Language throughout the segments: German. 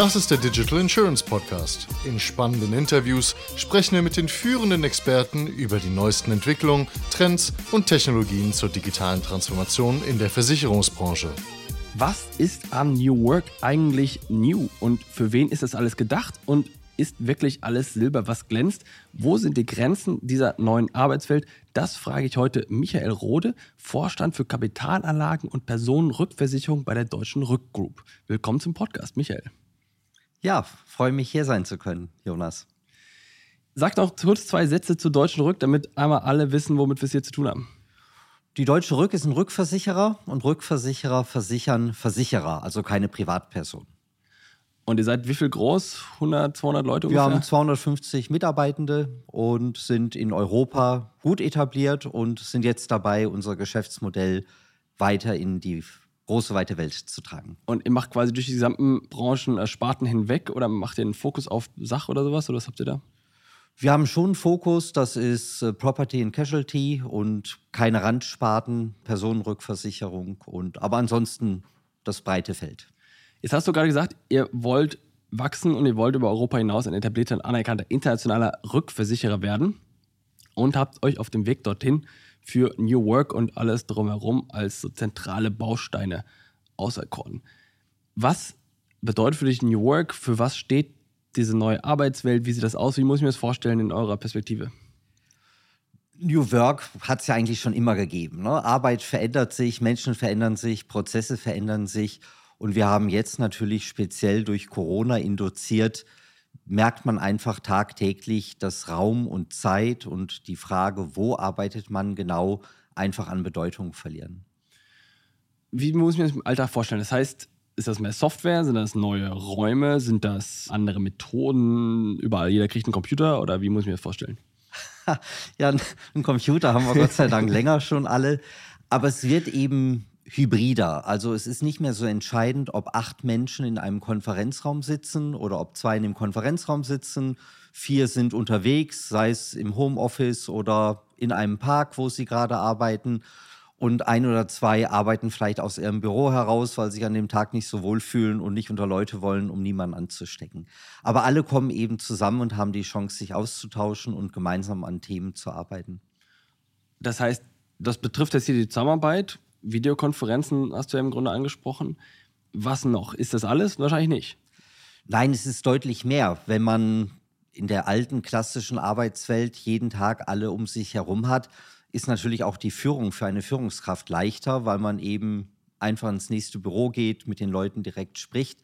Das ist der Digital Insurance Podcast. In spannenden Interviews sprechen wir mit den führenden Experten über die neuesten Entwicklungen, Trends und Technologien zur digitalen Transformation in der Versicherungsbranche. Was ist am New Work eigentlich new und für wen ist das alles gedacht und ist wirklich alles Silber, was glänzt? Wo sind die Grenzen dieser neuen Arbeitswelt? Das frage ich heute Michael Rode, Vorstand für Kapitalanlagen und Personenrückversicherung bei der Deutschen Rückgroup. Willkommen zum Podcast, Michael. Ja, freue mich hier sein zu können, Jonas. Sag doch kurz zwei Sätze zur Deutschen Rück, damit einmal alle wissen, womit wir es hier zu tun haben. Die Deutsche Rück ist ein Rückversicherer und Rückversicherer versichern Versicherer, also keine Privatperson. Und ihr seid wie viel groß? 100, 200 Leute ungefähr? Wir haben 250 Mitarbeitende und sind in Europa gut etabliert und sind jetzt dabei, unser Geschäftsmodell weiter in die große, weite Welt zu tragen. Und ihr macht quasi durch die gesamten Branchen äh, Sparten hinweg oder macht ihr einen Fokus auf Sach oder sowas? Oder was habt ihr da? Wir haben schon einen Fokus, das ist äh, Property and Casualty und keine Randsparten, Personenrückversicherung und aber ansonsten das breite Feld. Jetzt hast du gerade gesagt, ihr wollt wachsen und ihr wollt über Europa hinaus ein etablierter und anerkannter internationaler Rückversicherer werden und habt euch auf dem Weg dorthin für New Work und alles drumherum als so zentrale Bausteine auserkoren. Was bedeutet für dich New Work? Für was steht diese neue Arbeitswelt? Wie sieht das aus? Wie muss ich mir das vorstellen in eurer Perspektive? New Work hat es ja eigentlich schon immer gegeben. Ne? Arbeit verändert sich, Menschen verändern sich, Prozesse verändern sich. Und wir haben jetzt natürlich speziell durch Corona induziert, merkt man einfach tagtäglich, dass Raum und Zeit und die Frage, wo arbeitet man genau, einfach an Bedeutung verlieren. Wie muss ich mir das im Alltag vorstellen? Das heißt, ist das mehr Software? Sind das neue Räume? Sind das andere Methoden? Überall, jeder kriegt einen Computer oder wie muss ich mir das vorstellen? ja, einen Computer haben wir Gott sei Dank länger schon alle. Aber es wird eben hybrider. Also es ist nicht mehr so entscheidend, ob acht Menschen in einem Konferenzraum sitzen oder ob zwei in dem Konferenzraum sitzen. Vier sind unterwegs, sei es im Homeoffice oder in einem Park, wo sie gerade arbeiten. Und ein oder zwei arbeiten vielleicht aus ihrem Büro heraus, weil sie sich an dem Tag nicht so wohlfühlen und nicht unter Leute wollen, um niemanden anzustecken. Aber alle kommen eben zusammen und haben die Chance, sich auszutauschen und gemeinsam an Themen zu arbeiten. Das heißt, das betrifft jetzt hier die Zusammenarbeit Videokonferenzen hast du ja im Grunde angesprochen. Was noch? Ist das alles? Wahrscheinlich nicht. Nein, es ist deutlich mehr. Wenn man in der alten klassischen Arbeitswelt jeden Tag alle um sich herum hat, ist natürlich auch die Führung für eine Führungskraft leichter, weil man eben einfach ins nächste Büro geht, mit den Leuten direkt spricht.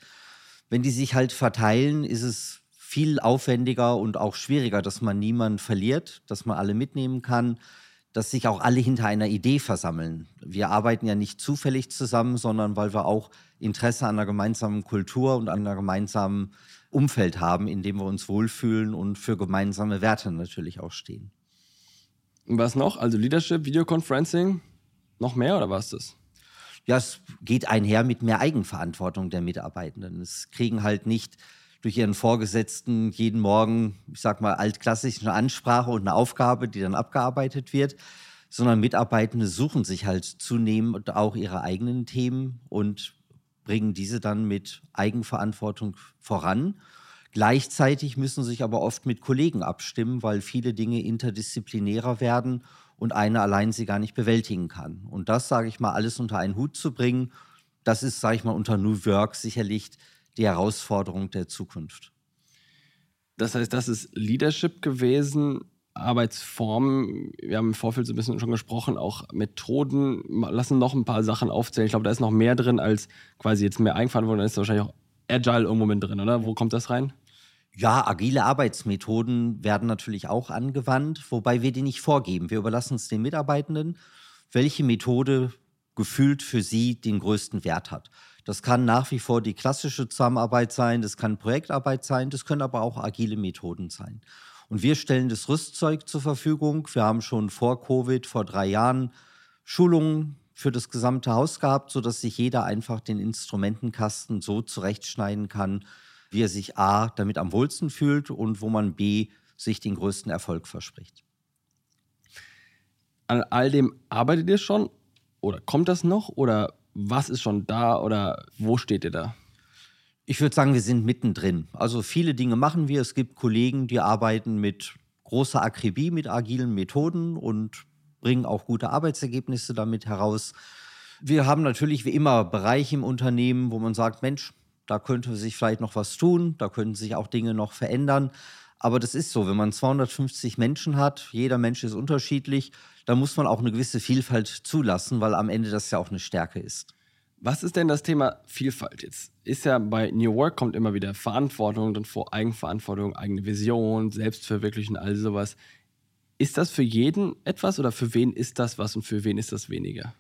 Wenn die sich halt verteilen, ist es viel aufwendiger und auch schwieriger, dass man niemanden verliert, dass man alle mitnehmen kann dass sich auch alle hinter einer Idee versammeln. Wir arbeiten ja nicht zufällig zusammen, sondern weil wir auch Interesse an einer gemeinsamen Kultur und an einer gemeinsamen Umfeld haben, in dem wir uns wohlfühlen und für gemeinsame Werte natürlich auch stehen. Was noch? Also Leadership, Videoconferencing, noch mehr oder was ist das? Ja, es geht einher mit mehr Eigenverantwortung der Mitarbeitenden. Es kriegen halt nicht durch ihren Vorgesetzten jeden Morgen, ich sag mal, altklassisch eine Ansprache und eine Aufgabe, die dann abgearbeitet wird, sondern Mitarbeitende suchen sich halt zunehmend auch ihre eigenen Themen und bringen diese dann mit Eigenverantwortung voran. Gleichzeitig müssen sich aber oft mit Kollegen abstimmen, weil viele Dinge interdisziplinärer werden und einer allein sie gar nicht bewältigen kann. Und das, sage ich mal, alles unter einen Hut zu bringen, das ist, sage ich mal, unter New Work sicherlich die Herausforderung der Zukunft. Das heißt, das ist Leadership gewesen, Arbeitsformen. Wir haben im Vorfeld so ein bisschen schon gesprochen, auch Methoden. Lassen noch ein paar Sachen aufzählen. Ich glaube, da ist noch mehr drin als quasi jetzt mehr Eigenverantwortung. Da ist wahrscheinlich auch Agile irgendwo mit drin, oder? Wo kommt das rein? Ja, agile Arbeitsmethoden werden natürlich auch angewandt, wobei wir die nicht vorgeben. Wir überlassen es den Mitarbeitenden, welche Methode gefühlt für sie den größten Wert hat. Das kann nach wie vor die klassische Zusammenarbeit sein, das kann Projektarbeit sein, das können aber auch agile Methoden sein. Und wir stellen das Rüstzeug zur Verfügung. Wir haben schon vor Covid, vor drei Jahren, Schulungen für das gesamte Haus gehabt, sodass sich jeder einfach den Instrumentenkasten so zurechtschneiden kann, wie er sich A damit am wohlsten fühlt und wo man B sich den größten Erfolg verspricht. An all dem arbeitet ihr schon oder kommt das noch oder was ist schon da oder wo steht ihr da? Ich würde sagen, wir sind mittendrin. Also viele Dinge machen wir. Es gibt Kollegen, die arbeiten mit großer Akribie, mit agilen Methoden und bringen auch gute Arbeitsergebnisse damit heraus. Wir haben natürlich wie immer Bereiche im Unternehmen, wo man sagt, Mensch, da könnte sich vielleicht noch was tun, da könnten sich auch Dinge noch verändern. Aber das ist so, wenn man 250 Menschen hat, jeder Mensch ist unterschiedlich, dann muss man auch eine gewisse Vielfalt zulassen, weil am Ende das ja auch eine Stärke ist. Was ist denn das Thema Vielfalt jetzt? Ist ja bei New Work kommt immer wieder Verantwortung, dann vor Eigenverantwortung, eigene Vision, Selbstverwirklichen, all sowas. Ist das für jeden etwas oder für wen ist das was und für wen ist das weniger?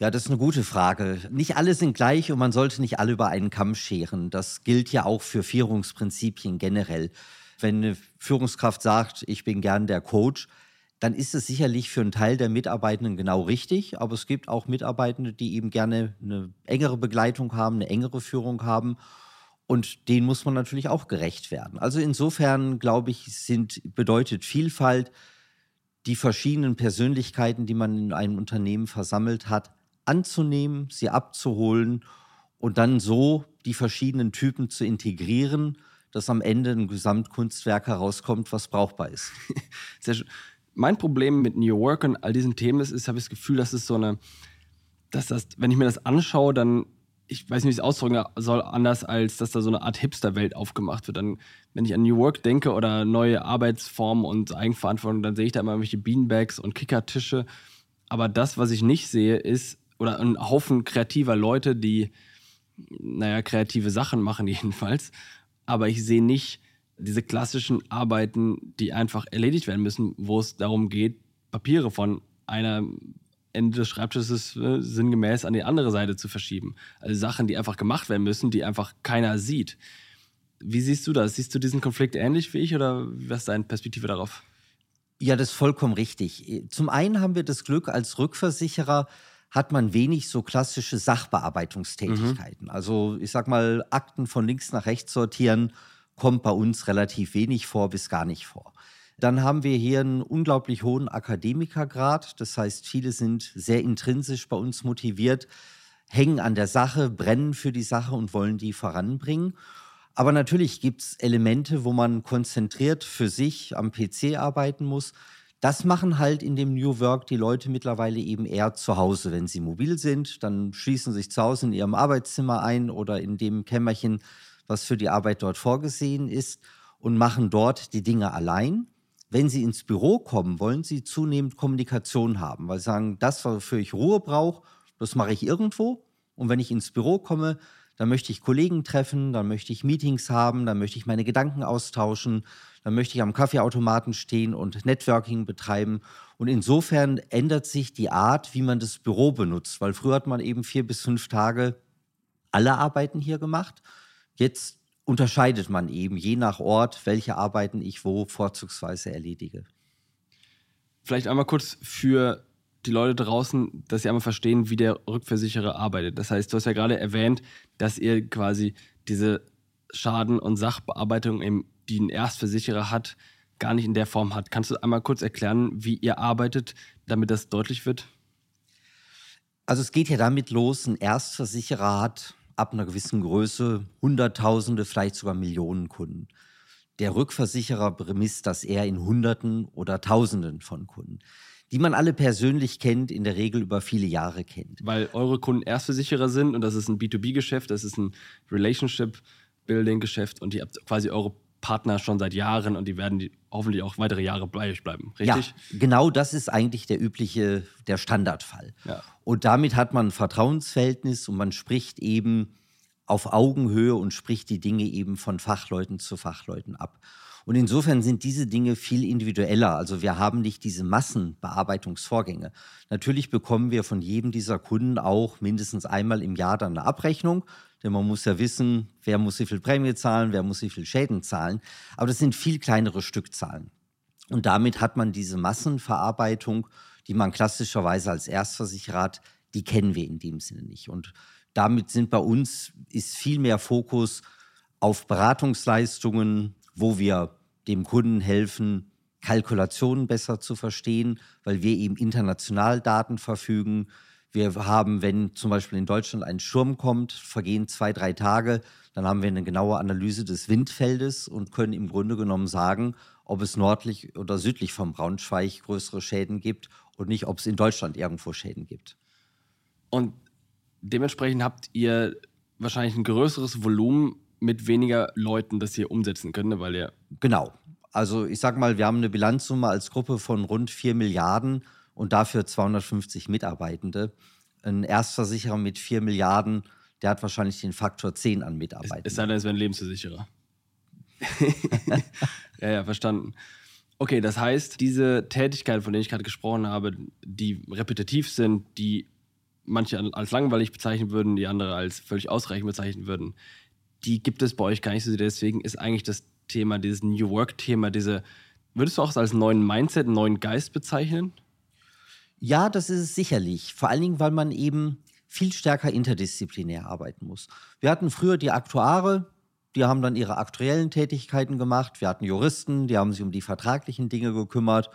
Ja, das ist eine gute Frage. Nicht alle sind gleich und man sollte nicht alle über einen Kamm scheren. Das gilt ja auch für Führungsprinzipien generell. Wenn eine Führungskraft sagt, ich bin gern der Coach, dann ist es sicherlich für einen Teil der Mitarbeitenden genau richtig. Aber es gibt auch Mitarbeitende, die eben gerne eine engere Begleitung haben, eine engere Führung haben. Und denen muss man natürlich auch gerecht werden. Also insofern, glaube ich, sind, bedeutet Vielfalt, die verschiedenen Persönlichkeiten, die man in einem Unternehmen versammelt hat, anzunehmen, sie abzuholen und dann so die verschiedenen Typen zu integrieren, dass am Ende ein Gesamtkunstwerk herauskommt, was brauchbar ist. Sehr schön. Mein Problem mit New Work und all diesen Themen ist, ist habe ich das Gefühl, dass es so eine, dass das, wenn ich mir das anschaue, dann, ich weiß nicht, wie ich es ausdrücken soll, anders als, dass da so eine Art Hipster-Welt aufgemacht wird. Dann, wenn ich an New Work denke oder neue Arbeitsformen und Eigenverantwortung, dann sehe ich da immer irgendwelche Beanbags und Kickertische. Aber das, was ich nicht sehe, ist, oder ein Haufen kreativer Leute, die, naja, kreative Sachen machen jedenfalls. Aber ich sehe nicht diese klassischen Arbeiten, die einfach erledigt werden müssen, wo es darum geht, Papiere von einer Ende des Schreibtisches äh, sinngemäß an die andere Seite zu verschieben. Also Sachen, die einfach gemacht werden müssen, die einfach keiner sieht. Wie siehst du das? Siehst du diesen Konflikt ähnlich wie ich oder was ist deine Perspektive darauf? Ja, das ist vollkommen richtig. Zum einen haben wir das Glück als Rückversicherer, hat man wenig so klassische Sachbearbeitungstätigkeiten. Mhm. Also ich sag mal, Akten von links nach rechts sortieren kommt bei uns relativ wenig vor bis gar nicht vor. Dann haben wir hier einen unglaublich hohen Akademikergrad. Das heißt, viele sind sehr intrinsisch bei uns motiviert, hängen an der Sache, brennen für die Sache und wollen die voranbringen. Aber natürlich gibt es Elemente, wo man konzentriert für sich am PC arbeiten muss. Das machen halt in dem New Work die Leute mittlerweile eben eher zu Hause, wenn sie mobil sind. Dann schließen sie sich zu Hause in ihrem Arbeitszimmer ein oder in dem Kämmerchen, was für die Arbeit dort vorgesehen ist und machen dort die Dinge allein. Wenn sie ins Büro kommen, wollen sie zunehmend Kommunikation haben, weil sie sagen, das, wofür ich Ruhe brauche, das mache ich irgendwo. Und wenn ich ins Büro komme, dann möchte ich Kollegen treffen, dann möchte ich Meetings haben, dann möchte ich meine Gedanken austauschen, dann möchte ich am Kaffeeautomaten stehen und Networking betreiben. Und insofern ändert sich die Art, wie man das Büro benutzt, weil früher hat man eben vier bis fünf Tage alle Arbeiten hier gemacht. Jetzt unterscheidet man eben je nach Ort, welche Arbeiten ich wo vorzugsweise erledige. Vielleicht einmal kurz für die Leute draußen, dass sie einmal verstehen, wie der Rückversicherer arbeitet. Das heißt, du hast ja gerade erwähnt, dass ihr quasi diese Schaden- und Sachbearbeitung im die ein Erstversicherer hat, gar nicht in der Form hat. Kannst du einmal kurz erklären, wie ihr arbeitet, damit das deutlich wird? Also es geht ja damit los, ein Erstversicherer hat ab einer gewissen Größe Hunderttausende, vielleicht sogar Millionen Kunden. Der Rückversicherer bemisst das eher in Hunderten oder Tausenden von Kunden, die man alle persönlich kennt, in der Regel über viele Jahre kennt. Weil eure Kunden Erstversicherer sind und das ist ein B2B-Geschäft, das ist ein Relationship-Building-Geschäft und ihr habt quasi eure Partner schon seit Jahren und die werden die hoffentlich auch weitere Jahre bei euch bleiben, richtig? Ja, genau das ist eigentlich der übliche, der Standardfall. Ja. Und damit hat man ein Vertrauensverhältnis und man spricht eben auf Augenhöhe und spricht die Dinge eben von Fachleuten zu Fachleuten ab. Und insofern sind diese Dinge viel individueller. Also wir haben nicht diese Massenbearbeitungsvorgänge. Natürlich bekommen wir von jedem dieser Kunden auch mindestens einmal im Jahr dann eine Abrechnung. Denn man muss ja wissen, wer muss wie viel Prämie zahlen, wer muss wie viel Schäden zahlen. Aber das sind viel kleinere Stückzahlen. Und damit hat man diese Massenverarbeitung, die man klassischerweise als Erstversicherer hat, die kennen wir in dem Sinne nicht. Und damit sind bei uns, ist viel mehr Fokus auf Beratungsleistungen, wo wir dem Kunden helfen, Kalkulationen besser zu verstehen, weil wir eben international Daten verfügen. Wir haben, wenn zum Beispiel in Deutschland ein Sturm kommt, vergehen zwei, drei Tage, dann haben wir eine genaue Analyse des Windfeldes und können im Grunde genommen sagen, ob es nördlich oder südlich vom Braunschweig größere Schäden gibt und nicht, ob es in Deutschland irgendwo Schäden gibt. Und dementsprechend habt ihr wahrscheinlich ein größeres Volumen mit weniger Leuten, das ihr umsetzen könnt, ne? weil ihr. Genau. Also ich sag mal, wir haben eine Bilanzsumme als Gruppe von rund 4 Milliarden und dafür 250 Mitarbeitende. Ein Erstversicherer mit 4 Milliarden, der hat wahrscheinlich den Faktor 10 an Mitarbeitenden. Es sei denn, es wäre ein Lebensversicherer. ja, ja, verstanden. Okay, das heißt, diese Tätigkeiten, von denen ich gerade gesprochen habe, die repetitiv sind, die manche als langweilig bezeichnen würden, die andere als völlig ausreichend bezeichnen würden, die gibt es bei euch gar nicht so. Deswegen ist eigentlich das Thema, dieses New Work-Thema, diese, würdest du auch als neuen Mindset, neuen Geist bezeichnen? Ja, das ist es sicherlich. Vor allen Dingen, weil man eben viel stärker interdisziplinär arbeiten muss. Wir hatten früher die Aktuare, die haben dann ihre aktuellen Tätigkeiten gemacht. Wir hatten Juristen, die haben sich um die vertraglichen Dinge gekümmert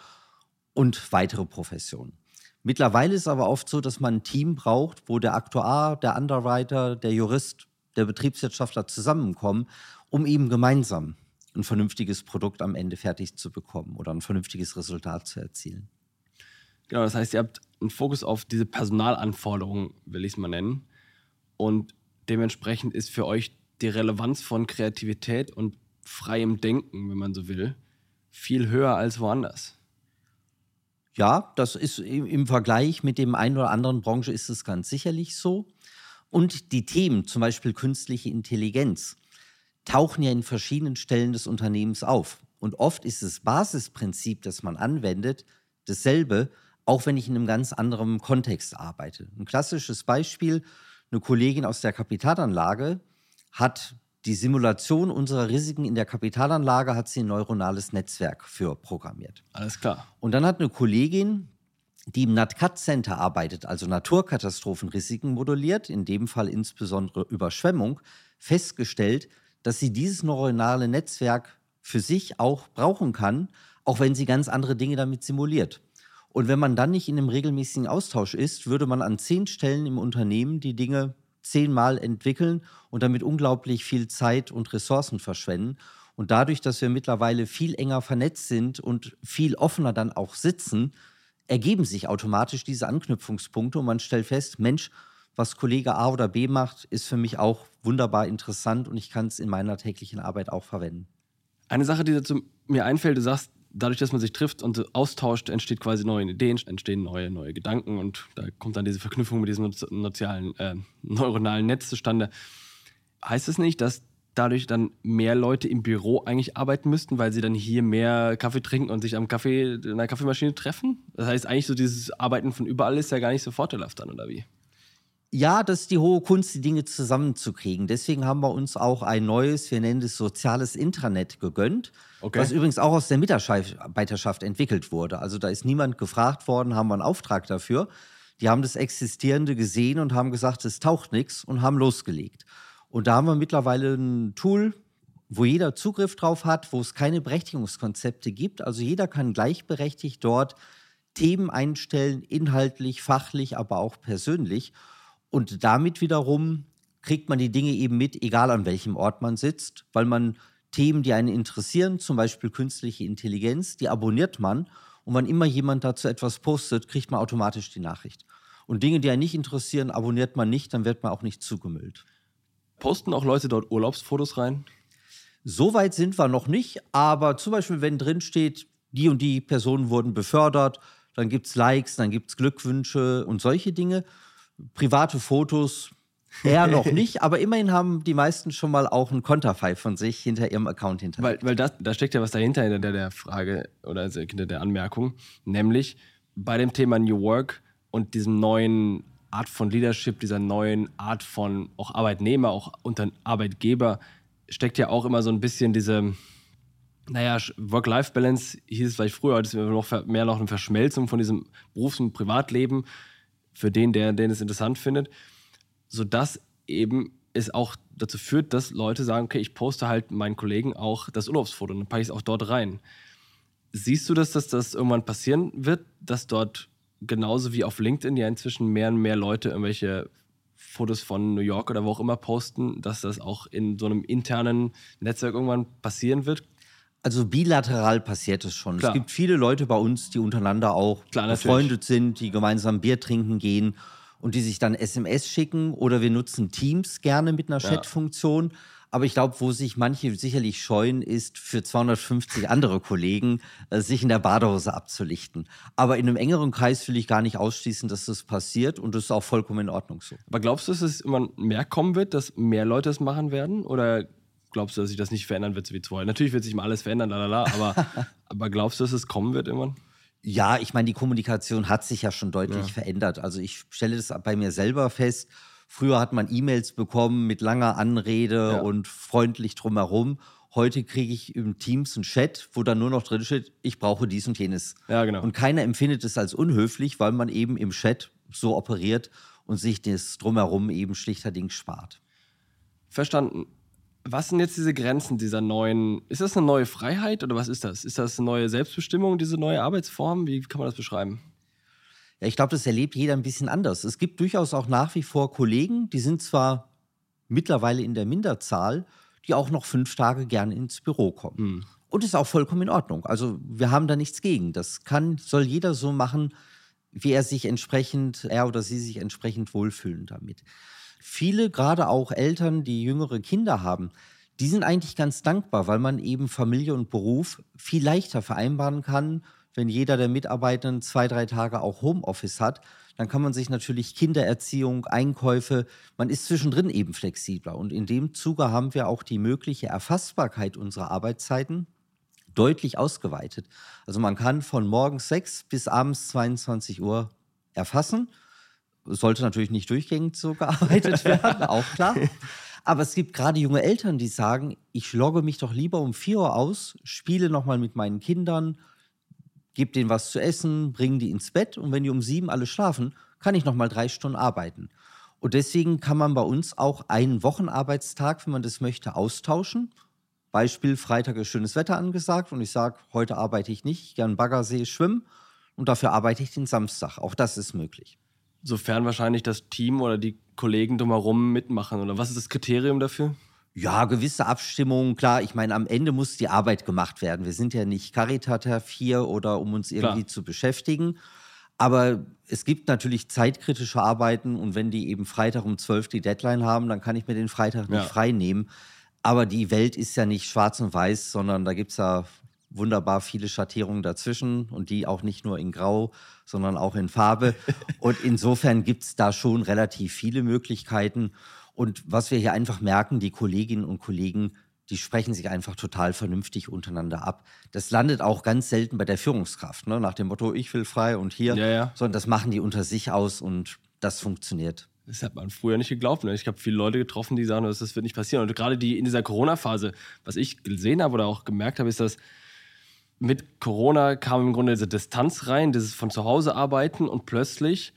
und weitere Professionen. Mittlerweile ist aber oft so, dass man ein Team braucht, wo der Aktuar, der Underwriter, der Jurist, der Betriebswirtschaftler zusammenkommen, um eben gemeinsam ein vernünftiges Produkt am Ende fertig zu bekommen oder ein vernünftiges Resultat zu erzielen. Genau, das heißt, ihr habt einen Fokus auf diese Personalanforderungen, will ich es mal nennen. Und dementsprechend ist für euch die Relevanz von Kreativität und freiem Denken, wenn man so will, viel höher als woanders. Ja, das ist im Vergleich mit dem einen oder anderen Branche ist es ganz sicherlich so. Und die Themen, zum Beispiel künstliche Intelligenz, tauchen ja in verschiedenen Stellen des Unternehmens auf. Und oft ist das Basisprinzip, das man anwendet, dasselbe, auch wenn ich in einem ganz anderen Kontext arbeite. Ein klassisches Beispiel, eine Kollegin aus der Kapitalanlage hat die Simulation unserer Risiken in der Kapitalanlage hat sie ein neuronales Netzwerk für programmiert. Alles klar. Und dann hat eine Kollegin, die im NatCat Center arbeitet, also Naturkatastrophenrisiken modelliert, in dem Fall insbesondere Überschwemmung, festgestellt, dass sie dieses neuronale Netzwerk für sich auch brauchen kann, auch wenn sie ganz andere Dinge damit simuliert. Und wenn man dann nicht in einem regelmäßigen Austausch ist, würde man an zehn Stellen im Unternehmen die Dinge zehnmal entwickeln und damit unglaublich viel Zeit und Ressourcen verschwenden. Und dadurch, dass wir mittlerweile viel enger vernetzt sind und viel offener dann auch sitzen, ergeben sich automatisch diese Anknüpfungspunkte und man stellt fest, Mensch, was Kollege A oder B macht, ist für mich auch wunderbar interessant und ich kann es in meiner täglichen Arbeit auch verwenden. Eine Sache, die dazu mir einfällt, du sagst, dadurch, dass man sich trifft und austauscht, entsteht quasi neue Ideen, entstehen neue, neue Gedanken und da kommt dann diese Verknüpfung mit diesem sozialen, äh, neuronalen Netz zustande. Heißt es das nicht, dass dadurch dann mehr Leute im Büro eigentlich arbeiten müssten, weil sie dann hier mehr Kaffee trinken und sich am Kaffee, in der Kaffeemaschine treffen? Das heißt, eigentlich so dieses Arbeiten von überall ist ja gar nicht so vorteilhaft dann, oder wie? Ja, das ist die hohe Kunst, die Dinge zusammenzukriegen. Deswegen haben wir uns auch ein neues, wir nennen es soziales Intranet gegönnt, okay. was übrigens auch aus der Mitarbeiterschaft entwickelt wurde. Also da ist niemand gefragt worden, haben wir einen Auftrag dafür. Die haben das Existierende gesehen und haben gesagt, es taucht nichts und haben losgelegt. Und da haben wir mittlerweile ein Tool, wo jeder Zugriff drauf hat, wo es keine Berechtigungskonzepte gibt. Also jeder kann gleichberechtigt dort Themen einstellen, inhaltlich, fachlich, aber auch persönlich. Und damit wiederum kriegt man die Dinge eben mit, egal an welchem Ort man sitzt, weil man Themen, die einen interessieren, zum Beispiel künstliche Intelligenz, die abonniert man. Und wenn immer jemand dazu etwas postet, kriegt man automatisch die Nachricht. Und Dinge, die einen nicht interessieren, abonniert man nicht, dann wird man auch nicht zugemüllt. Posten auch Leute dort Urlaubsfotos rein? So weit sind wir noch nicht, aber zum Beispiel, wenn drin steht, die und die Personen wurden befördert, dann gibt es Likes, dann gibt es Glückwünsche und solche Dinge private Fotos eher noch nicht, aber immerhin haben die meisten schon mal auch ein Konterfei von sich hinter ihrem Account hinter. Weil, weil das, da steckt ja was dahinter, hinter der, der Frage oder also hinter der Anmerkung, nämlich bei dem Thema New Work und diesem neuen Art von Leadership, dieser neuen Art von auch Arbeitnehmer, auch unter Arbeitgeber, steckt ja auch immer so ein bisschen diese, naja, Work-Life-Balance hieß es vielleicht früher, heute ist noch mehr noch eine Verschmelzung von diesem Berufs- und Privatleben für den, der den es interessant findet, sodass eben es auch dazu führt, dass Leute sagen, okay, ich poste halt meinen Kollegen auch das Urlaubsfoto und dann packe ich es auch dort rein. Siehst du das, dass das irgendwann passieren wird, dass dort genauso wie auf LinkedIn ja inzwischen mehr und mehr Leute irgendwelche Fotos von New York oder wo auch immer posten, dass das auch in so einem internen Netzwerk irgendwann passieren wird? Also bilateral passiert es schon. Klar. Es gibt viele Leute bei uns, die untereinander auch Klar, befreundet sind, die gemeinsam Bier trinken gehen und die sich dann SMS schicken oder wir nutzen Teams gerne mit einer Ja. Chat-Funktion. Aber ich glaube, wo sich manche sicherlich scheuen, ist für 250 andere Kollegen, äh, sich in der Badehose abzulichten. Aber in einem engeren Kreis will ich gar nicht ausschließen, dass das passiert und das ist auch vollkommen in Ordnung so. Aber glaubst du, dass es immer mehr kommen wird, dass mehr Leute es machen werden? Oder glaubst du, dass sich das nicht verändern wird, so wie vorher? Natürlich wird sich mal alles verändern, lalala, aber, aber glaubst du, dass es kommen wird irgendwann? Ja, ich meine, die Kommunikation hat sich ja schon deutlich verändert. Also ich stelle das bei mir selber fest. Früher hat man E-Mails bekommen mit langer Anrede Ja. und freundlich drumherum. Heute kriege ich im Teams einen Chat, wo dann nur noch drin steht, ich brauche dies und jenes. Ja, genau. Und keiner empfindet es als unhöflich, weil man eben im Chat so operiert und sich das drumherum eben schlichterdings spart. Verstanden. Was sind jetzt diese Grenzen dieser neuen? Ist das eine neue Freiheit oder was ist das? Ist das eine neue Selbstbestimmung, diese neue Arbeitsform? Wie kann man das beschreiben? Ja, ich glaube, das erlebt jeder ein bisschen anders. Es gibt durchaus auch nach wie vor Kollegen, die sind zwar mittlerweile in der Minderzahl, die auch noch fünf Tage gerne ins Büro kommen. Und ist auch vollkommen in Ordnung. Also wir haben da nichts gegen. Das kann, soll jeder so machen, wie er sich entsprechend, er oder sie sich entsprechend wohlfühlen damit. Viele, gerade auch Eltern, die jüngere Kinder haben, die sind eigentlich ganz dankbar, weil man eben Familie und Beruf viel leichter vereinbaren kann. Wenn jeder der Mitarbeitenden zwei, drei Tage auch Homeoffice hat, dann kann man sich natürlich Kindererziehung, Einkäufe, man ist zwischendrin eben flexibler. Und in dem Zuge haben wir auch die mögliche Erfassbarkeit unserer Arbeitszeiten deutlich ausgeweitet. Also man kann von morgens 6 bis abends 22 Uhr erfassen. Sollte natürlich nicht durchgängig so gearbeitet werden, auch klar. Aber es gibt gerade junge Eltern, die sagen, ich logge mich doch lieber um 4 Uhr aus, spiele nochmal mit meinen Kindern, gebe denen was zu essen, bringe die ins Bett und wenn die um sieben alle schlafen, kann ich nochmal drei Stunden arbeiten. Und deswegen kann man bei uns auch einen Wochenarbeitstag, wenn man das möchte, austauschen. Beispiel, Freitag ist schönes Wetter angesagt und ich sage, heute arbeite ich nicht, ich gehe an Baggersee schwimmen und dafür arbeite ich den Samstag. Auch das ist möglich. Sofern wahrscheinlich das Team oder die Kollegen drumherum mitmachen. Oder was ist das Kriterium dafür? Ja, gewisse Abstimmungen, klar. Ich meine, am Ende muss die Arbeit gemacht werden. Wir sind ja nicht Caritativ hier oder um uns irgendwie Klar. zu beschäftigen. Aber es gibt natürlich zeitkritische Arbeiten und wenn die eben Freitag um 12 die Deadline haben, dann kann ich mir den Freitag nicht Ja. frei nehmen. Aber die Welt ist ja nicht schwarz und weiß, sondern da gibt es ja wunderbar viele Schattierungen dazwischen und die auch nicht nur in Grau, sondern auch in Farbe. und insofern gibt es da schon relativ viele Möglichkeiten. Und was wir hier einfach merken, die Kolleginnen und Kollegen, die sprechen sich einfach total vernünftig untereinander ab. Das landet auch ganz selten bei der Führungskraft, ne? nach dem Motto, ich will frei und hier, Ja, ja. sondern das machen die unter sich aus und das funktioniert. Das hat man früher nicht geglaubt. Ne? Ich habe viele Leute getroffen, die sagen, das das wird nicht passieren. Und gerade die in dieser Corona-Phase, was ich gesehen habe oder auch gemerkt habe, ist, dass mit Corona kam im Grunde diese Distanz rein, dieses von zu Hause arbeiten und plötzlich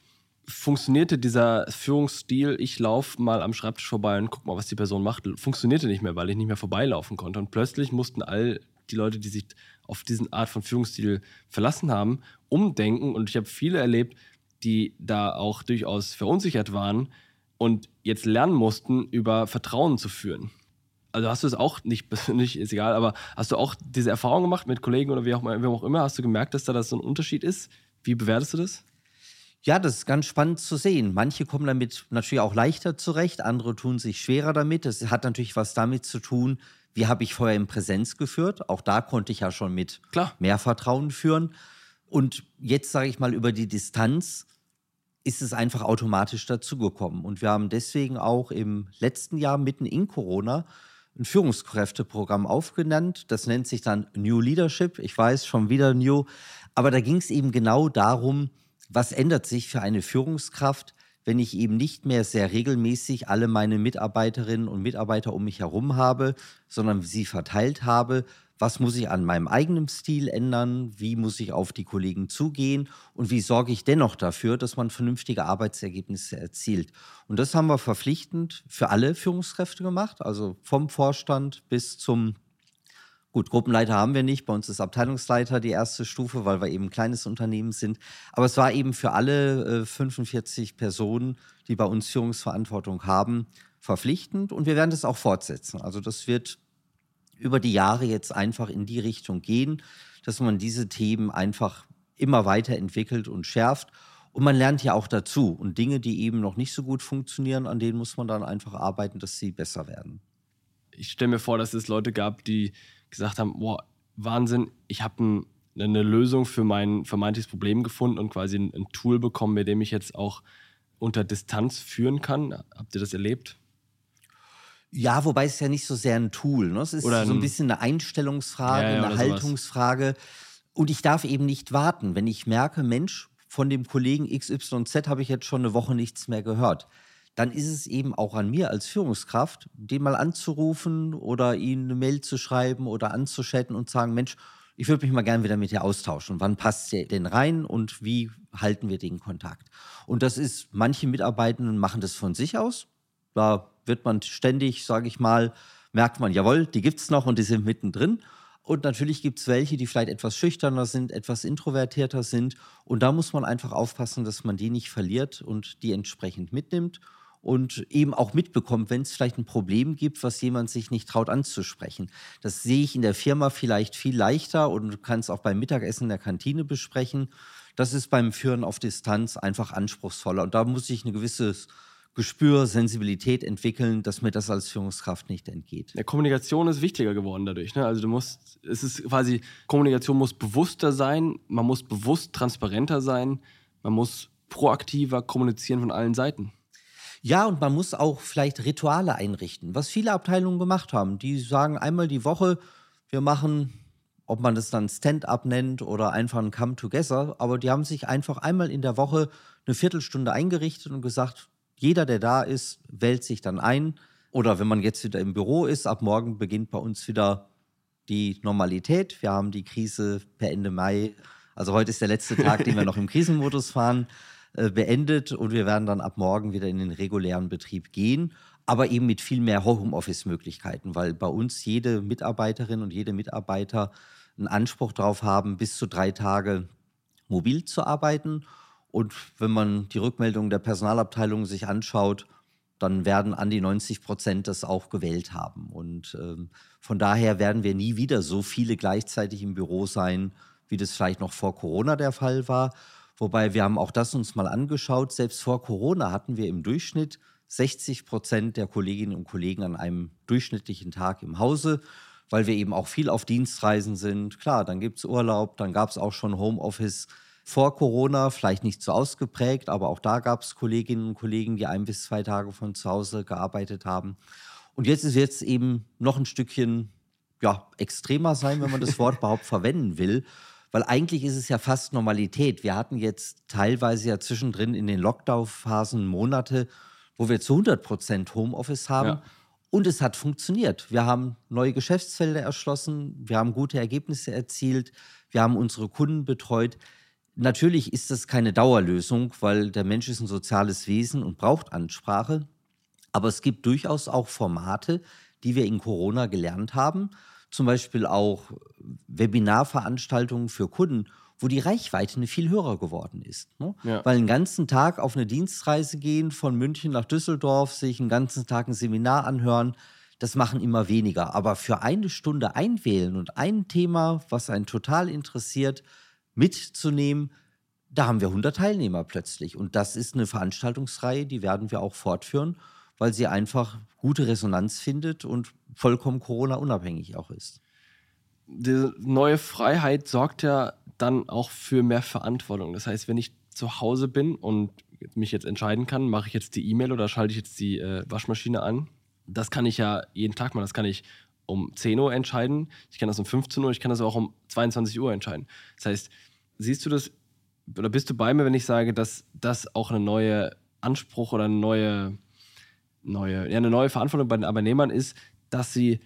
funktionierte dieser Führungsstil, ich laufe mal am Schreibtisch vorbei und guck mal, was die Person macht, funktionierte nicht mehr, weil ich nicht mehr vorbeilaufen konnte. Und plötzlich mussten all die Leute, die sich auf diesen Art von Führungsstil verlassen haben, umdenken. Und ich habe viele erlebt, die da auch durchaus verunsichert waren und jetzt lernen mussten, über Vertrauen zu führen. Also hast du es auch nicht persönlich, ist egal, aber hast du auch diese Erfahrung gemacht mit Kollegen oder wie auch, wie auch immer? Hast du gemerkt, dass da das so ein Unterschied ist? Wie bewertest du das? Ja, das ist ganz spannend zu sehen. Manche kommen damit natürlich auch leichter zurecht, andere tun sich schwerer damit. Das hat natürlich was damit zu tun, wie habe ich vorher in Präsenz geführt. Auch da konnte ich ja schon mit Klar. mehr Vertrauen führen. Und jetzt sage ich mal über die Distanz ist es einfach automatisch dazugekommen. Und wir haben deswegen auch im letzten Jahr mitten in Corona ein Führungskräfteprogramm aufgenannt. Das nennt sich dann New Leadership. Ich weiß schon wieder New. Aber da ging es eben genau darum, was ändert sich für eine Führungskraft, wenn ich eben nicht mehr sehr regelmäßig alle meine Mitarbeiterinnen und Mitarbeiter um mich herum habe, sondern sie verteilt habe. Was muss ich an meinem eigenen Stil ändern? Wie muss ich auf die Kollegen zugehen? Und wie sorge ich dennoch dafür, dass man vernünftige Arbeitsergebnisse erzielt? Und das haben wir verpflichtend für alle Führungskräfte gemacht, also vom Vorstand bis zum Gut, Gruppenleiter haben wir nicht. Bei uns ist Abteilungsleiter die erste Stufe, weil wir eben ein kleines Unternehmen sind. Aber es war eben für alle äh, 45 Personen, die bei uns Führungsverantwortung haben, verpflichtend. Und wir werden das auch fortsetzen. Also das wird über die Jahre jetzt einfach in die Richtung gehen, dass man diese Themen einfach immer weiterentwickelt und schärft. Und man lernt ja auch dazu. Und Dinge, die eben noch nicht so gut funktionieren, an denen muss man dann einfach arbeiten, dass sie besser werden. Ich stelle mir vor, dass es Leute gab, die gesagt haben, boah, Wahnsinn, ich habe ein, eine Lösung für mein vermeintliches Problem gefunden und quasi ein, ein Tool bekommen, mit dem ich jetzt auch unter Distanz führen kann. Habt ihr das erlebt? Ja, wobei es ja nicht so sehr ein Tool. Ne? Es ist Oder so ein ein- bisschen eine Einstellungsfrage, Ja, ja, eine oder sowas. Haltungsfrage. Und ich darf eben nicht warten. Wenn ich merke, Mensch, von dem Kollegen XYZ habe ich jetzt schon eine Woche nichts mehr gehört, dann ist es eben auch an mir als Führungskraft, den mal anzurufen oder ihm eine Mail zu schreiben oder anzuchatten und sagen, Mensch, ich würde mich mal gerne wieder mit dir austauschen. Wann passt der denn rein und wie halten wir den Kontakt? Und das ist, manche Mitarbeitenden machen das von sich aus. Da wird man ständig, sage ich mal, merkt man, jawohl, die gibt es noch und die sind mittendrin. Und natürlich gibt es welche, die vielleicht etwas schüchterner sind, etwas introvertierter sind. Und da muss man einfach aufpassen, dass man die nicht verliert und die entsprechend mitnimmt und eben auch mitbekommt, wenn es vielleicht ein Problem gibt, was jemand sich nicht traut anzusprechen. Das sehe ich in der Firma vielleicht viel leichter und kann es auch beim Mittagessen in der Kantine besprechen. Das ist beim Führen auf Distanz einfach anspruchsvoller. Und da muss ich ein gewisses Gespür, Sensibilität entwickeln, dass mir das als Führungskraft nicht entgeht. Ja, Kommunikation ist wichtiger geworden dadurch. Ne? Also du musst, es ist quasi, Kommunikation muss bewusster sein, man muss bewusst transparenter sein, man muss proaktiver kommunizieren von allen Seiten. Ja, und man muss auch vielleicht Rituale einrichten, was viele Abteilungen gemacht haben. Die sagen einmal die Woche, wir machen, ob man das dann Stand-up nennt oder einfach ein Come-Together, aber die haben sich einfach einmal in der Woche eine Viertelstunde eingerichtet und gesagt, jeder, der da ist, wählt sich dann ein. Oder wenn man jetzt wieder im Büro ist, ab morgen beginnt bei uns wieder die Normalität. Wir haben die Krise per Ende Mai, also heute ist der letzte Tag, den wir noch im Krisenmodus fahren, beendet und wir werden dann ab morgen wieder in den regulären Betrieb gehen, aber eben mit viel mehr Homeoffice-Möglichkeiten, weil bei uns jede Mitarbeiterin und jede Mitarbeiter einen Anspruch darauf haben, bis zu drei Tage mobil zu arbeiten. Und wenn man die Rückmeldungen der Personalabteilung sich anschaut, dann werden an die 90 Prozent das auch gewählt haben. Und ähm, von daher werden wir nie wieder so viele gleichzeitig im Büro sein, wie das vielleicht noch vor Corona der Fall war. Wobei wir haben auch das uns mal angeschaut. Selbst vor Corona hatten wir im Durchschnitt 60 Prozent der Kolleginnen und Kollegen an einem durchschnittlichen Tag im Hause, weil wir eben auch viel auf Dienstreisen sind. Klar, dann gibt es Urlaub, dann gab es auch schon Homeoffice vor Corona, vielleicht nicht so ausgeprägt, aber auch da gab es Kolleginnen und Kollegen, die ein bis zwei Tage von zu Hause gearbeitet haben. Und jetzt ist jetzt eben noch ein Stückchen ja, extremer sein, wenn man das Wort überhaupt verwenden will. Weil eigentlich ist es ja fast Normalität. Wir hatten jetzt teilweise ja zwischendrin in den Lockdown-Phasen Monate, wo wir zu 100 Prozent Homeoffice haben. Ja. Und es hat funktioniert. Wir haben neue Geschäftsfelder erschlossen, wir haben gute Ergebnisse erzielt, wir haben unsere Kunden betreut. Natürlich ist das keine Dauerlösung, weil der Mensch ist ein soziales Wesen und braucht Ansprache. Aber es gibt durchaus auch Formate, die wir in Corona gelernt haben. Zum Beispiel auch Webinarveranstaltungen für Kunden, wo die Reichweite eine viel höher geworden ist. Ne? Ja. Weil einen ganzen Tag auf eine Dienstreise gehen, von München nach Düsseldorf, sich einen ganzen Tag ein Seminar anhören, das machen immer weniger. Aber für eine Stunde einwählen und ein Thema, was einen total interessiert, mitzunehmen, da haben wir 100 Teilnehmer plötzlich. Und das ist eine Veranstaltungsreihe, die werden wir auch fortführen, weil sie einfach gute Resonanz findet und vollkommen Corona-unabhängig auch ist. Diese neue Freiheit sorgt ja dann auch für mehr Verantwortung. Das heißt, wenn ich zu Hause bin und mich jetzt entscheiden kann, mache ich jetzt die E-Mail oder schalte ich jetzt die äh, Waschmaschine an, das kann ich ja jeden Tag machen. Das kann ich um 10 Uhr entscheiden, ich kann das um 15 Uhr, ich kann das auch um 22 Uhr entscheiden. Das heißt, siehst du das oder bist du bei mir, wenn ich sage, dass das auch eine neue Anspruch oder eine neue, neue, ja, eine neue Verantwortung bei den Arbeitnehmern ist, dass sie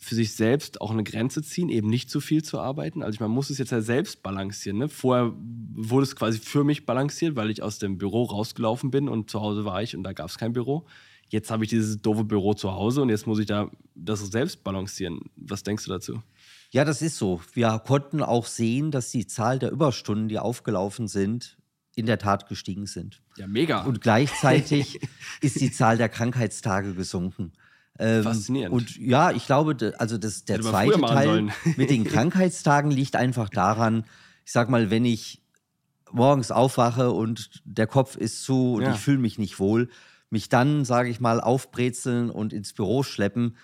für sich selbst auch eine Grenze ziehen, eben nicht zu viel zu arbeiten. Also ich, man muss es jetzt ja selbst balancieren. Ne? Vorher wurde es quasi für mich balanciert, weil ich aus dem Büro rausgelaufen bin und zu Hause war ich und da gab es kein Büro. Jetzt habe ich dieses doofe Büro zu Hause und jetzt muss ich da das selbst balancieren. Was denkst du dazu? Ja, das ist so. Wir konnten auch sehen, dass die Zahl der Überstunden, die aufgelaufen sind, in der Tat gestiegen sind. Ja, mega. Und gleichzeitig ist die Zahl der Krankheitstage gesunken. Ähm, Faszinierend. Und ja, ich glaube, also das, der zweite Teil mit den Krankheitstagen liegt einfach daran, ich sag mal, wenn ich morgens aufwache und der Kopf ist zu und ja. ich fühle mich nicht wohl, mich dann, sage ich mal, aufbrezeln und ins Büro schleppen,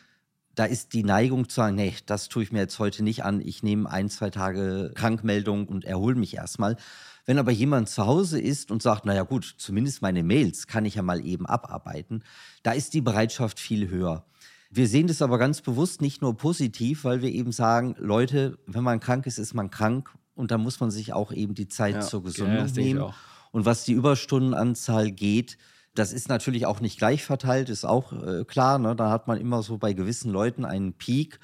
da ist die Neigung zu sagen, nee, das tue ich mir jetzt heute nicht an. Ich nehme ein, zwei Tage Krankmeldung und erhole mich erstmal. Wenn aber jemand zu Hause ist und sagt, naja gut, zumindest meine Mails kann ich ja mal eben abarbeiten, da ist die Bereitschaft viel höher. Wir sehen das aber ganz bewusst nicht nur positiv, weil wir eben sagen, Leute, wenn man krank ist, ist man krank und da muss man sich auch eben die Zeit ja, zur Gesundung ja, nehmen. Und was die Überstundenanzahl geht, das ist natürlich auch nicht gleich verteilt, ist auch äh, klar. Ne? Da hat man immer so bei gewissen Leuten einen Peak.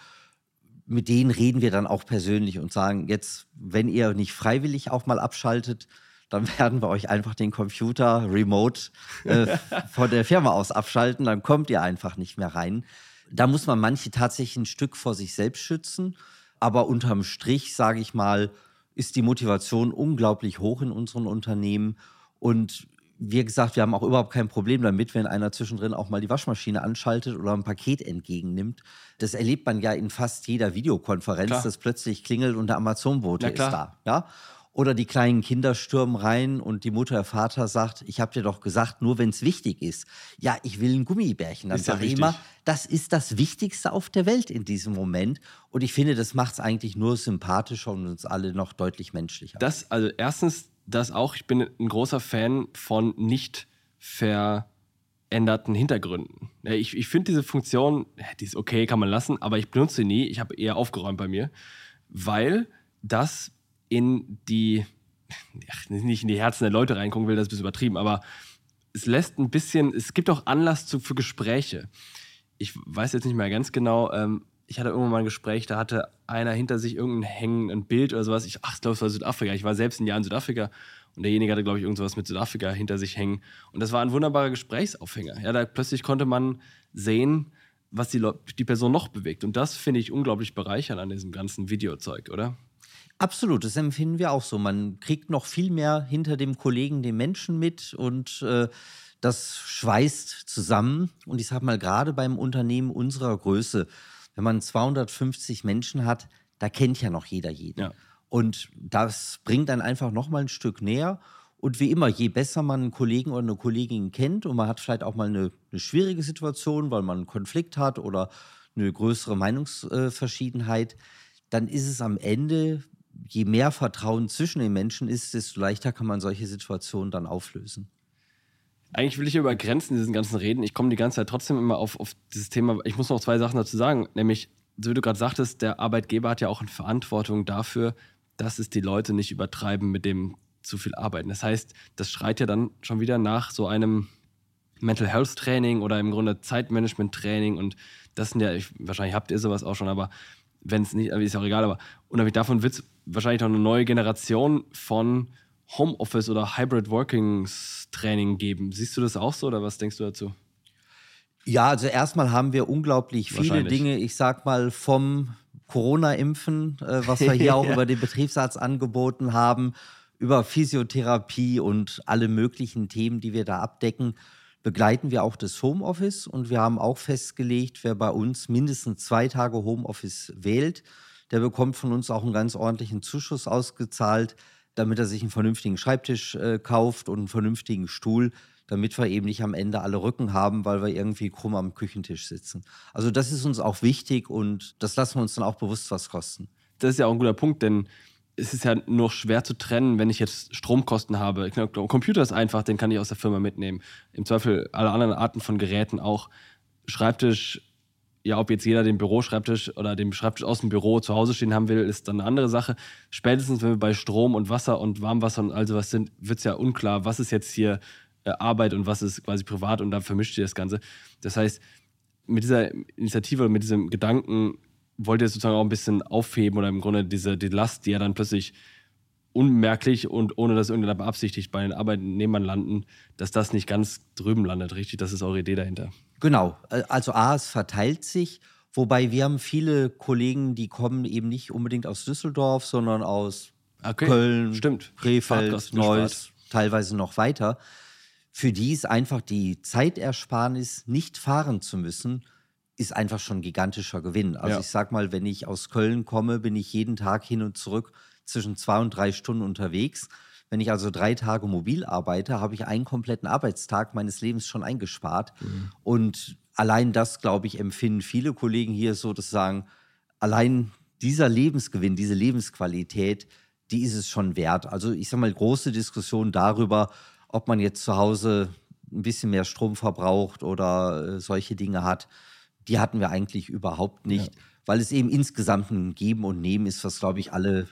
Mit denen reden wir dann auch persönlich und sagen, jetzt, wenn ihr nicht freiwillig auch mal abschaltet, dann werden wir euch einfach den Computer remote äh, von der Firma aus abschalten, dann kommt ihr einfach nicht mehr rein. Da muss man manche tatsächlich ein Stück vor sich selbst schützen. Aber unterm Strich, sage ich mal, ist die Motivation unglaublich hoch in unseren Unternehmen. Und wie gesagt, wir haben auch überhaupt kein Problem damit, wenn einer zwischendrin auch mal die Waschmaschine anschaltet oder ein Paket entgegennimmt. Das erlebt man ja in fast jeder Videokonferenz, klar. dass plötzlich klingelt und der Amazon-Bote ist da. Ja? Oder die kleinen Kinder stürmen rein und die Mutter, der Vater sagt, ich habe dir doch gesagt, nur wenn es wichtig ist. Ja, ich will ein Gummibärchen. Dann sage ich immer, das ist das Wichtigste auf der Welt in diesem Moment. Und ich finde, das macht es eigentlich nur sympathischer und uns alle noch deutlich menschlicher. Das, also erstens, das auch, ich bin ein großer Fan von nicht veränderten Hintergründen. Ich, ich finde diese Funktion, die ist okay, kann man lassen, aber ich benutze sie nie. Ich habe eher aufgeräumt bei mir, weil das in die, nicht in die Herzen der Leute reingucken will, das ist ein bisschen übertrieben, aber es lässt ein bisschen, es gibt auch Anlass zu, für Gespräche. Ich weiß jetzt nicht mehr ganz genau, ähm, ich hatte irgendwann mal ein Gespräch, da hatte einer hinter sich irgendein Hängen, ein Bild oder sowas. Ich, ach, ich glaube, es war Südafrika. Ich war selbst ein Jahr in Südafrika und derjenige hatte, glaube ich, irgendwas mit Südafrika hinter sich hängen. Und das war ein wunderbarer Gesprächsaufhänger. Ja, da plötzlich konnte man sehen, was die, die Person noch bewegt. Und das finde ich unglaublich bereichernd an diesem ganzen Videozeug, oder? Absolut, das empfinden wir auch so. Man kriegt noch viel mehr hinter dem Kollegen, dem Menschen mit und äh, das schweißt zusammen. Und ich sage mal, gerade beim Unternehmen unserer Größe, wenn man 250 Menschen hat, da kennt ja noch jeder jeden. Ja. Und das bringt dann einfach noch mal ein Stück näher. Und wie immer, je besser man einen Kollegen oder eine Kollegin kennt und man hat vielleicht auch mal eine, eine schwierige Situation, weil man einen Konflikt hat oder eine größere Meinungsverschiedenheit, dann ist es am Ende, je mehr Vertrauen zwischen den Menschen ist, desto leichter kann man solche Situationen dann auflösen. Eigentlich will ich über Grenzen in diesen ganzen Reden. Ich komme die ganze Zeit trotzdem immer auf, auf dieses Thema. Ich muss noch zwei Sachen dazu sagen. Nämlich, so wie du gerade sagtest, der Arbeitgeber hat ja auch eine Verantwortung dafür, dass es die Leute nicht übertreiben mit dem zu viel Arbeiten. Das heißt, das schreit ja dann schon wieder nach so einem Mental Health Training oder im Grunde Zeitmanagement Training und das sind ja, ich, wahrscheinlich habt ihr sowas auch schon, aber wenn es nicht, ist ja auch egal, aber unabhängig davon wird es wahrscheinlich noch eine neue Generation von Homeoffice oder Hybrid Workings Training geben. Siehst du das auch so oder was denkst du dazu? Ja, also erstmal haben wir unglaublich viele Dinge, ich sag mal vom Corona-Impfen, äh, was wir hier auch über den Betriebsarzt angeboten haben, über Physiotherapie und alle möglichen Themen, die wir da abdecken, begleiten wir auch das Homeoffice und wir haben auch festgelegt, wer bei uns mindestens zwei Tage Homeoffice wählt, der bekommt von uns auch einen ganz ordentlichen Zuschuss ausgezahlt, damit er sich einen vernünftigen Schreibtisch äh, kauft und einen vernünftigen Stuhl, damit wir eben nicht am Ende alle Rücken haben, weil wir irgendwie krumm am Küchentisch sitzen. Also das ist uns auch wichtig und das lassen wir uns dann auch bewusst was kosten. Das ist ja auch ein guter Punkt, denn es ist ja noch schwer zu trennen, wenn ich jetzt Stromkosten habe. Ich glaube, Computer ist einfach, den kann ich aus der Firma mitnehmen. Im Zweifel alle anderen Arten von Geräten auch. Schreibtisch, ja, ob jetzt jeder den Büroschreibtisch oder den Schreibtisch aus dem Büro zu Hause stehen haben will, ist dann eine andere Sache. Spätestens, wenn wir bei Strom und Wasser und Warmwasser und all sowas sind, wird es ja unklar, was ist jetzt hier äh, Arbeit und was ist quasi privat und da vermischt sich das Ganze. Das heißt, mit dieser Initiative oder mit diesem Gedanken wollt ihr sozusagen auch ein bisschen aufheben oder im Grunde diese die Last, die ja dann plötzlich unmerklich und ohne dass irgendjemand beabsichtigt bei den Arbeitnehmern landen, dass das nicht ganz drüben landet, richtig? Das ist eure Idee dahinter. Genau. Äh, also A, es verteilt sich Wobei wir haben viele Kollegen, die kommen eben nicht unbedingt aus Düsseldorf, sondern aus Okay, Köln, stimmt. Krefeld, Neuss, teilweise noch weiter. Für die ist einfach die Zeitersparnis, nicht fahren zu müssen, ist einfach schon ein gigantischer Gewinn. Also Ja. ich sag mal, wenn ich aus Köln komme, bin ich jeden Tag hin und zurück zwischen zwei und drei Stunden unterwegs. Wenn ich also drei Tage mobil arbeite, habe ich einen kompletten Arbeitstag meines Lebens schon eingespart. Und allein das, glaube ich, empfinden viele Kollegen hier so, dass sagen, allein dieser Lebensgewinn, diese Lebensqualität, die ist es schon wert. Also ich sage mal, große Diskussion darüber, ob man jetzt zu Hause ein bisschen mehr Strom verbraucht oder äh, solche Dinge hat, die hatten wir eigentlich überhaupt nicht, weil es eben insgesamt ein Geben und Nehmen ist, was, glaube ich, alle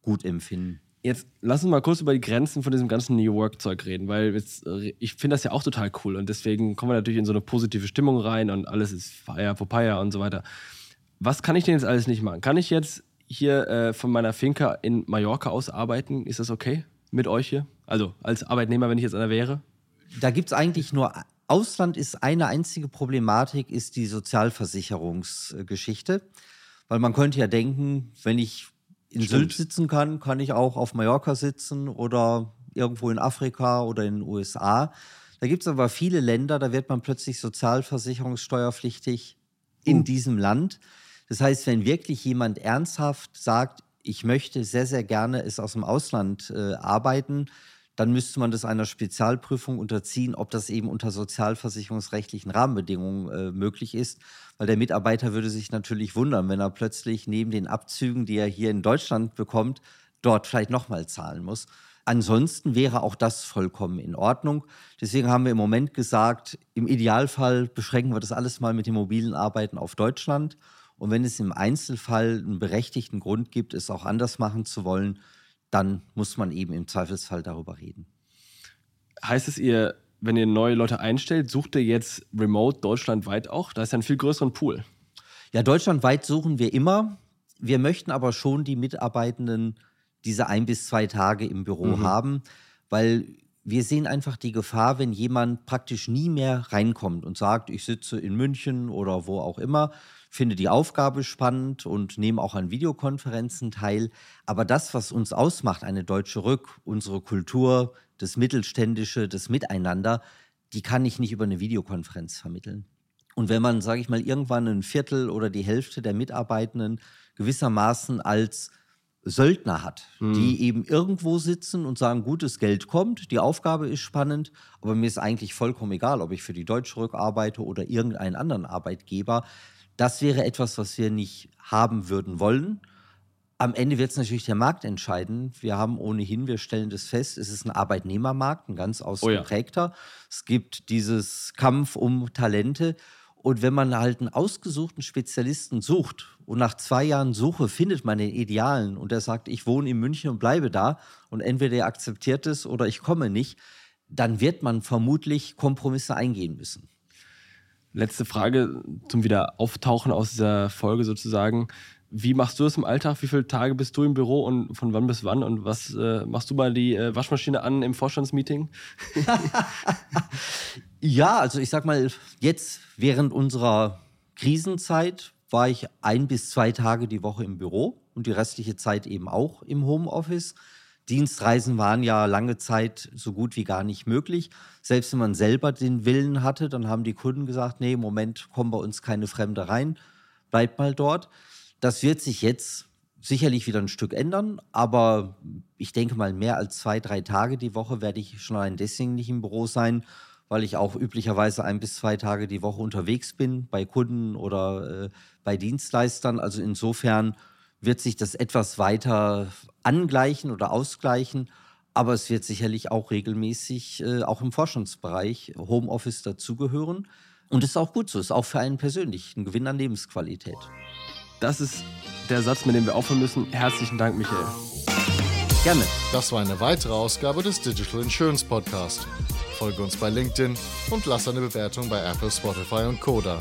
gut empfinden. Jetzt lass uns mal kurz über die Grenzen von diesem ganzen New Work-Zeug reden, weil jetzt, äh, ich finde das ja auch total cool und deswegen kommen wir natürlich in so eine positive Stimmung rein und alles ist Feier, Popeye und so weiter. Was kann ich denn jetzt alles nicht machen? Kann ich jetzt hier äh, von meiner Finca in Mallorca aus arbeiten? Ist das okay mit euch hier? Also als Arbeitnehmer, wenn ich jetzt einer wäre? Da gibt es eigentlich nur, Ausland ist eine einzige Problematik, ist die Sozialversicherungsgeschichte. Weil man könnte ja denken, wenn ich in Stimmt. Sylt sitzen kann, kann ich auch auf Mallorca sitzen oder irgendwo in Afrika oder in den USA. Da gibt es aber viele Länder, da wird man plötzlich sozialversicherungssteuerpflichtig in diesem Land. Das heißt, wenn wirklich jemand ernsthaft sagt, ich möchte sehr, sehr gerne es aus dem Ausland äh, arbeiten, dann müsste man das einer Spezialprüfung unterziehen, ob das eben unter sozialversicherungsrechtlichen Rahmenbedingungen äh, möglich ist. Weil der Mitarbeiter würde sich natürlich wundern, wenn er plötzlich neben den Abzügen, die er hier in Deutschland bekommt, dort vielleicht nochmal zahlen muss. Ansonsten wäre auch das vollkommen in Ordnung. Deswegen haben wir im Moment gesagt, im Idealfall beschränken wir das alles mal mit dem mobilen Arbeiten auf Deutschland. Und wenn es im Einzelfall einen berechtigten Grund gibt, es auch anders machen zu wollen, dann muss man eben im Zweifelsfall darüber reden. Heißt es, ihr, wenn ihr neue Leute einstellt, sucht ihr jetzt remote deutschlandweit auch? Da ist ja ein viel größeren Pool. Ja, deutschlandweit suchen wir immer. Wir möchten aber schon die Mitarbeitenden diese ein bis zwei Tage im Büro haben, weil wir sehen einfach die Gefahr, wenn jemand praktisch nie mehr reinkommt und sagt, ich sitze in München oder wo auch immer, finde die Aufgabe spannend und nehme auch an Videokonferenzen teil. Aber das, was uns ausmacht, eine deutsche Rück, unsere Kultur, das Mittelständische, das Miteinander, die kann ich nicht über eine Videokonferenz vermitteln. Und wenn man, sage ich mal, irgendwann ein Viertel oder die Hälfte der Mitarbeitenden gewissermaßen als Söldner hat, die eben irgendwo sitzen und sagen, gutes Geld kommt, die Aufgabe ist spannend, aber mir ist eigentlich vollkommen egal, ob ich für die Deutsche Rück arbeite oder irgendeinen anderen Arbeitgeber. Das wäre etwas, was wir nicht haben würden wollen. Am Ende wird es natürlich der Markt entscheiden. Wir haben ohnehin, wir stellen das fest, es ist ein Arbeitnehmermarkt, ein ganz ausgeprägter. Es gibt dieses Kampf um Talente. Und wenn man halt einen ausgesuchten Spezialisten sucht und nach zwei Jahren Suche findet man den Idealen und der sagt, ich wohne in München und bleibe da und entweder er akzeptiert es oder ich komme nicht, dann wird man vermutlich Kompromisse eingehen müssen. Letzte Frage zum Wiederauftauchen aus dieser Folge sozusagen. Wie machst du das im Alltag? Wie viele Tage bist du im Büro und von wann bis wann? Und was äh, machst du mal die äh, Waschmaschine an im Vorstandsmeeting? Ja, also ich sag mal, jetzt während unserer Krisenzeit war ich ein bis zwei Tage die Woche im Büro und die restliche Zeit eben auch im Homeoffice. Dienstreisen waren ja lange Zeit so gut wie gar nicht möglich. Selbst wenn man selber den Willen hatte, dann haben die Kunden gesagt, nee, im Moment kommen bei uns keine Fremde rein, bleibt mal dort. Das wird sich jetzt sicherlich wieder ein Stück ändern, aber ich denke mal, mehr als zwei, drei Tage die Woche werde ich schon allein deswegen nicht im Büro sein, weil ich auch üblicherweise ein bis zwei Tage die Woche unterwegs bin, bei Kunden oder äh, bei Dienstleistern. Also insofern wird sich das etwas weiter angleichen oder ausgleichen. Aber es wird sicherlich auch regelmäßig, äh, auch im Forschungsbereich, Homeoffice dazugehören. Und ist auch gut so, ist auch für einen persönlich ein Gewinn an Lebensqualität. Das ist der Satz, mit dem wir aufhören müssen. Herzlichen Dank, Michael. Gerne. Das war eine weitere Ausgabe des Digital Insurance Podcast. Folge uns bei LinkedIn und lass eine Bewertung bei Apple, Spotify und Koda.